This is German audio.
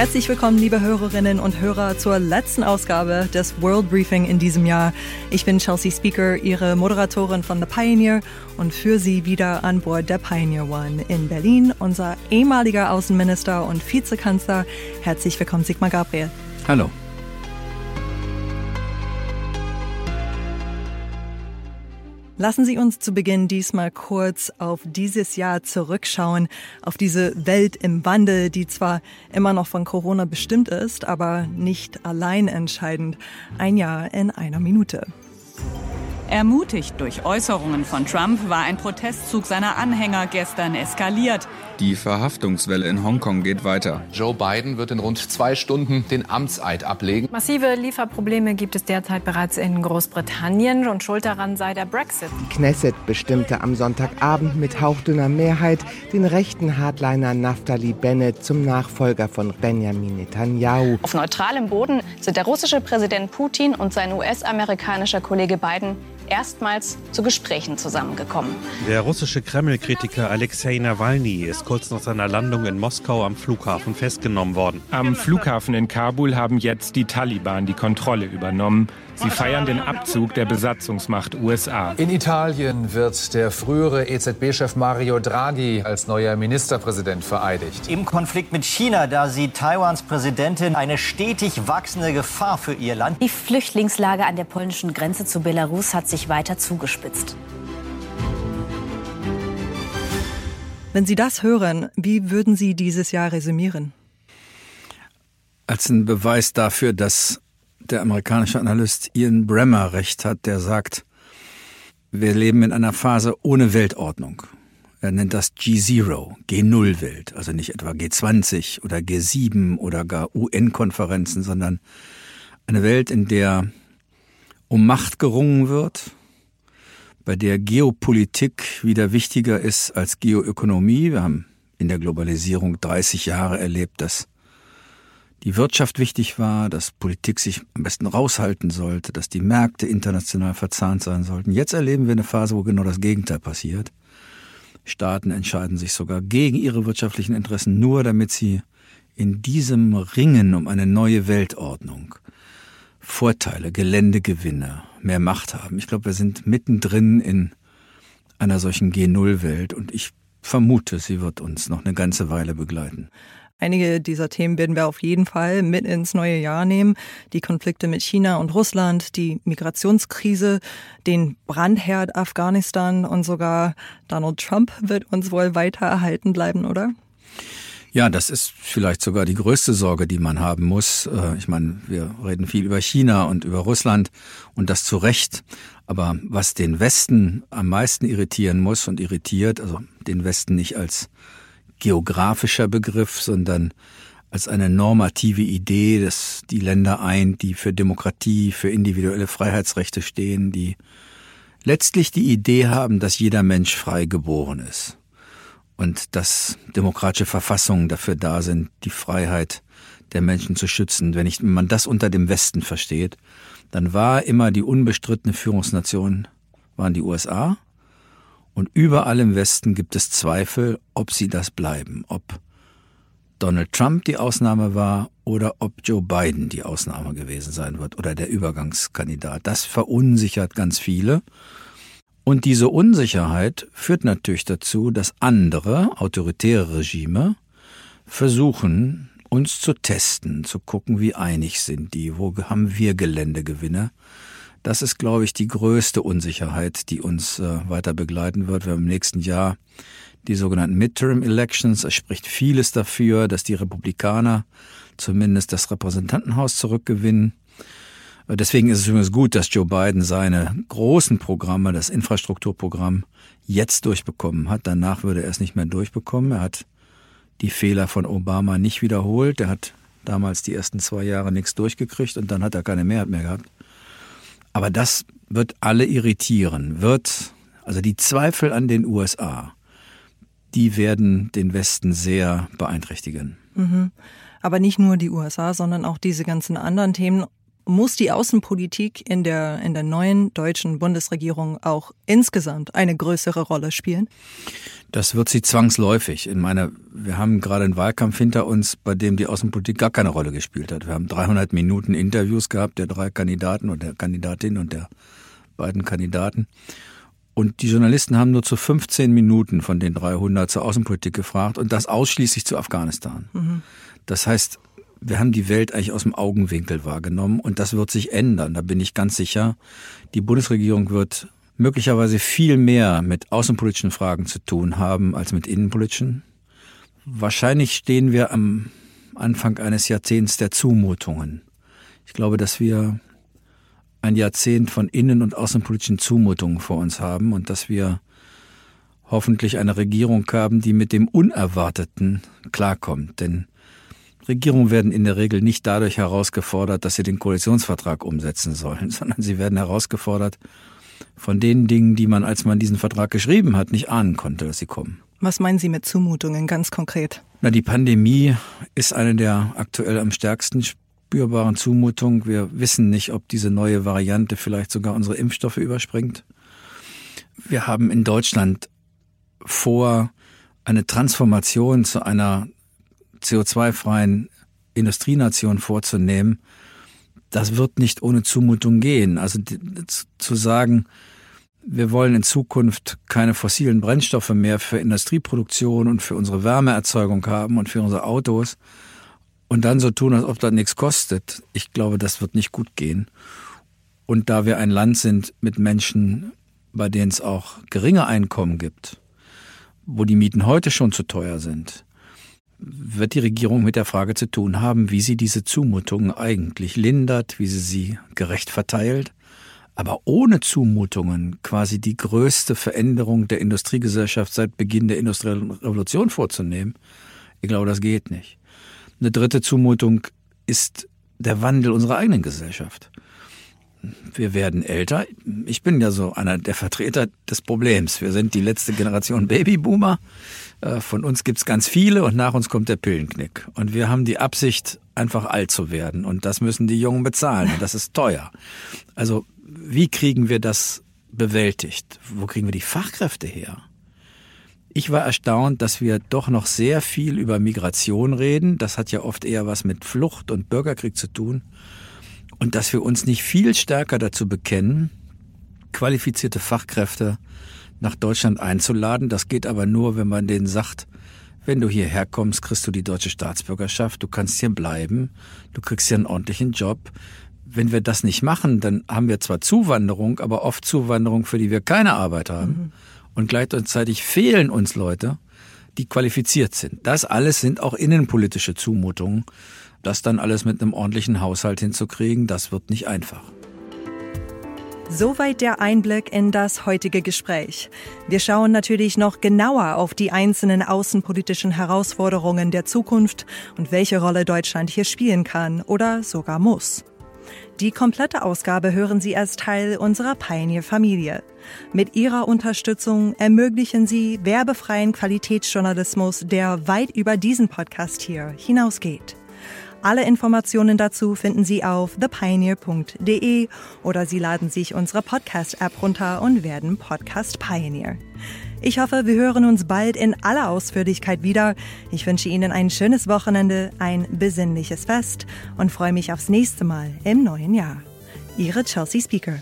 Herzlich willkommen, liebe Hörerinnen und Hörer, zur letzten Ausgabe des World Briefing in diesem Jahr. Ich bin Chelsea Speaker, Ihre Moderatorin von The Pioneer und für Sie wieder an Bord der Pioneer One in Berlin, unser ehemaliger Außenminister und Vizekanzler. Herzlich willkommen, Sigmar Gabriel. Hallo. Lassen Sie uns zu Beginn diesmal kurz auf dieses Jahr zurückschauen, auf diese Welt im Wandel, die zwar immer noch von Corona bestimmt ist, aber nicht allein entscheidend. Ein Jahr in einer Minute. Ermutigt durch Äußerungen von Trump war ein Protestzug seiner Anhänger gestern eskaliert. Die Verhaftungswelle in Hongkong geht weiter. Joe Biden wird in rund zwei Stunden den Amtseid ablegen. Massive Lieferprobleme gibt es derzeit bereits in Großbritannien und schuld daran sei der Brexit. Die Knesset bestimmte am Sonntagabend mit hauchdünner Mehrheit den rechten Hardliner Naftali Bennett zum Nachfolger von Benjamin Netanyahu. Auf neutralem Boden sind der russische Präsident Putin und sein US-amerikanischer Kollege Biden erstmals zu Gesprächen zusammengekommen. Der russische Kreml-Kritiker Alexei Nawalny ist kurz nach seiner Landung in Moskau am Flughafen festgenommen worden. Am Flughafen in Kabul haben jetzt die Taliban die Kontrolle übernommen. Sie feiern den Abzug der Besatzungsmacht USA. In Italien wird der frühere EZB-Chef Mario Draghi als neuer Ministerpräsident vereidigt. Im Konflikt mit China, da sieht Taiwans Präsidentin eine stetig wachsende Gefahr für ihr Land. Die Flüchtlingslage an der polnischen Grenze zu Belarus hat sich weiter zugespitzt. Wenn Sie das hören, wie würden Sie dieses Jahr resümieren? Als ein Beweis dafür, dass der amerikanische Analyst Ian Bremmer recht hat, der sagt, wir leben in einer Phase ohne Weltordnung. Er nennt das G0, G0-Welt, also nicht etwa G20 oder G7 oder gar UN-Konferenzen, sondern eine Welt, in der um Macht gerungen wird, bei der Geopolitik wieder wichtiger ist als Geoökonomie. Wir haben in der Globalisierung 30 Jahre erlebt, dass die Wirtschaft wichtig war, dass Politik sich am besten raushalten sollte, dass die Märkte international verzahnt sein sollten. Jetzt erleben wir eine Phase, wo genau das Gegenteil passiert. Staaten entscheiden sich sogar gegen ihre wirtschaftlichen Interessen, nur damit sie in diesem Ringen um eine neue Weltordnung Vorteile, Geländegewinne, mehr Macht haben. Ich glaube, wir sind mittendrin in einer solchen G0-Welt und ich vermute, sie wird uns noch eine ganze Weile begleiten. Einige dieser Themen werden wir auf jeden Fall mit ins neue Jahr nehmen. Die Konflikte mit China und Russland, die Migrationskrise, den Brandherd Afghanistan und sogar Donald Trump wird uns wohl weiter erhalten bleiben, oder? Ja, das ist vielleicht sogar die größte Sorge, die man haben muss. Äh, ich meine, wir reden viel über China und über Russland und das zu Recht. Aber was den Westen am meisten irritieren muss und irritiert, also den Westen nicht als geografischer Begriff, sondern als eine normative Idee, dass die Länder eint, die für Demokratie, für individuelle Freiheitsrechte stehen, die letztlich die Idee haben, dass jeder Mensch frei geboren ist und dass demokratische Verfassungen dafür da sind, die Freiheit der Menschen zu schützen. Wenn, ich, wenn man das unter dem Westen versteht, dann war immer die unbestrittene Führungsnation waren die USA und überall im Westen gibt es Zweifel, ob sie das bleiben, ob Donald Trump die Ausnahme war oder ob Joe Biden die Ausnahme gewesen sein wird oder der Übergangskandidat. Das verunsichert ganz viele. Und diese Unsicherheit führt natürlich dazu, dass andere autoritäre Regime versuchen, uns zu testen, zu gucken, wie einig sind die, wo haben wir Geländegewinne. Das ist, glaube ich, die größte Unsicherheit, die uns äh, weiter begleiten wird. Wir haben im nächsten Jahr die sogenannten Midterm Elections. Es spricht vieles dafür, dass die Republikaner zumindest das Repräsentantenhaus zurückgewinnen. Deswegen ist es übrigens gut, dass Joe Biden seine großen Programme, das Infrastrukturprogramm, jetzt durchbekommen hat. Danach würde er es nicht mehr durchbekommen. Er hat die Fehler von Obama nicht wiederholt. Er hat damals die ersten zwei Jahre nichts durchgekriegt und dann hat er keine Mehrheit mehr gehabt. Aber das wird alle irritieren, wird, also die Zweifel an den USA, die werden den Westen sehr beeinträchtigen. Mhm. Aber nicht nur die USA, sondern auch diese ganzen anderen Themen muss die Außenpolitik in der, in der neuen deutschen Bundesregierung auch insgesamt eine größere Rolle spielen? Das wird sie zwangsläufig. In meiner, wir haben gerade einen Wahlkampf hinter uns, bei dem die Außenpolitik gar keine Rolle gespielt hat. Wir haben 300 Minuten Interviews gehabt, der drei Kandidaten und der Kandidatin und der beiden Kandidaten. Und die Journalisten haben nur zu 15 Minuten von den 300 zur Außenpolitik gefragt und das ausschließlich zu Afghanistan. Mhm. Das heißt, wir haben die Welt eigentlich aus dem Augenwinkel wahrgenommen und das wird sich ändern, da bin ich ganz sicher. Die Bundesregierung wird möglicherweise viel mehr mit außenpolitischen Fragen zu tun haben als mit innenpolitischen. Wahrscheinlich stehen wir am Anfang eines Jahrzehnts der Zumutungen. Ich glaube, dass wir ein Jahrzehnt von innen- und außenpolitischen Zumutungen vor uns haben und dass wir hoffentlich eine Regierung haben, die mit dem Unerwarteten klarkommt. Denn Regierungen werden in der Regel nicht dadurch herausgefordert, dass sie den Koalitionsvertrag umsetzen sollen, sondern sie werden herausgefordert von den Dingen, die man, als man diesen Vertrag geschrieben hat, nicht ahnen konnte, dass sie kommen. Was meinen Sie mit Zumutungen ganz konkret? Na, die Pandemie ist eine der aktuell am stärksten spürbaren Zumutungen. Wir wissen nicht, ob diese neue Variante vielleicht sogar unsere Impfstoffe überspringt. Wir haben in Deutschland vor, eine Transformation zu einer CO2-freien Industrienation vorzunehmen, das wird nicht ohne Zumutung gehen. Also zu sagen, wir wollen in Zukunft keine fossilen Brennstoffe mehr für Industrieproduktion und für unsere Wärmeerzeugung haben und für unsere Autos und dann so tun, als ob das nichts kostet. Ich glaube, das wird nicht gut gehen. Und da wir ein Land sind mit Menschen, bei denen es auch geringe Einkommen gibt, wo die Mieten heute schon zu teuer sind, wird die Regierung mit der Frage zu tun haben, wie sie diese Zumutungen eigentlich lindert, wie sie sie gerecht verteilt, aber ohne Zumutungen quasi die größte Veränderung der Industriegesellschaft seit Beginn der industriellen Revolution vorzunehmen. Ich glaube, das geht nicht. Eine dritte Zumutung ist der Wandel unserer eigenen Gesellschaft. Wir werden älter. Ich bin ja so einer der Vertreter des Problems. Wir sind die letzte Generation Babyboomer. Äh, von uns gibt's ganz viele und nach uns kommt der Pillenknick. Und wir haben die Absicht, einfach alt zu werden. Und das müssen die Jungen bezahlen. Und das ist teuer. Also wie kriegen wir das bewältigt? Wo kriegen wir die Fachkräfte her? Ich war erstaunt, dass wir doch noch sehr viel über Migration reden. Das hat ja oft eher was mit Flucht und Bürgerkrieg zu tun. Und dass wir uns nicht viel stärker dazu bekennen, qualifizierte Fachkräfte nach Deutschland einzuladen. Das geht aber nur, wenn man denen sagt, wenn du hierher kommst, kriegst du die deutsche Staatsbürgerschaft, du kannst hier bleiben, du kriegst hier einen ordentlichen Job. Wenn wir das nicht machen, dann haben wir zwar Zuwanderung, aber oft Zuwanderung, für die wir keine Arbeit haben. Mhm. Und gleichzeitig fehlen uns Leute, die qualifiziert sind. Das alles sind auch innenpolitische Zumutungen. Das dann alles mit einem ordentlichen Haushalt hinzukriegen, das wird nicht einfach. Soweit der Einblick in das heutige Gespräch. Wir schauen natürlich noch genauer auf die einzelnen außenpolitischen Herausforderungen der Zukunft und welche Rolle Deutschland hier spielen kann oder sogar muss. Die komplette Ausgabe hören Sie als Teil unserer Pioneer-Familie. Mit Ihrer Unterstützung ermöglichen Sie werbefreien Qualitätsjournalismus, der weit über diesen Podcast hier hinausgeht. Alle Informationen dazu finden Sie auf thepioneer.de oder Sie laden sich unsere Podcast-App runter und werden Podcast Pioneer. Ich hoffe, wir hören uns bald in aller Ausführlichkeit wieder. Ich wünsche Ihnen ein schönes Wochenende, ein besinnliches Fest und freue mich aufs nächste Mal im neuen Jahr. Ihre Chelsea Speaker.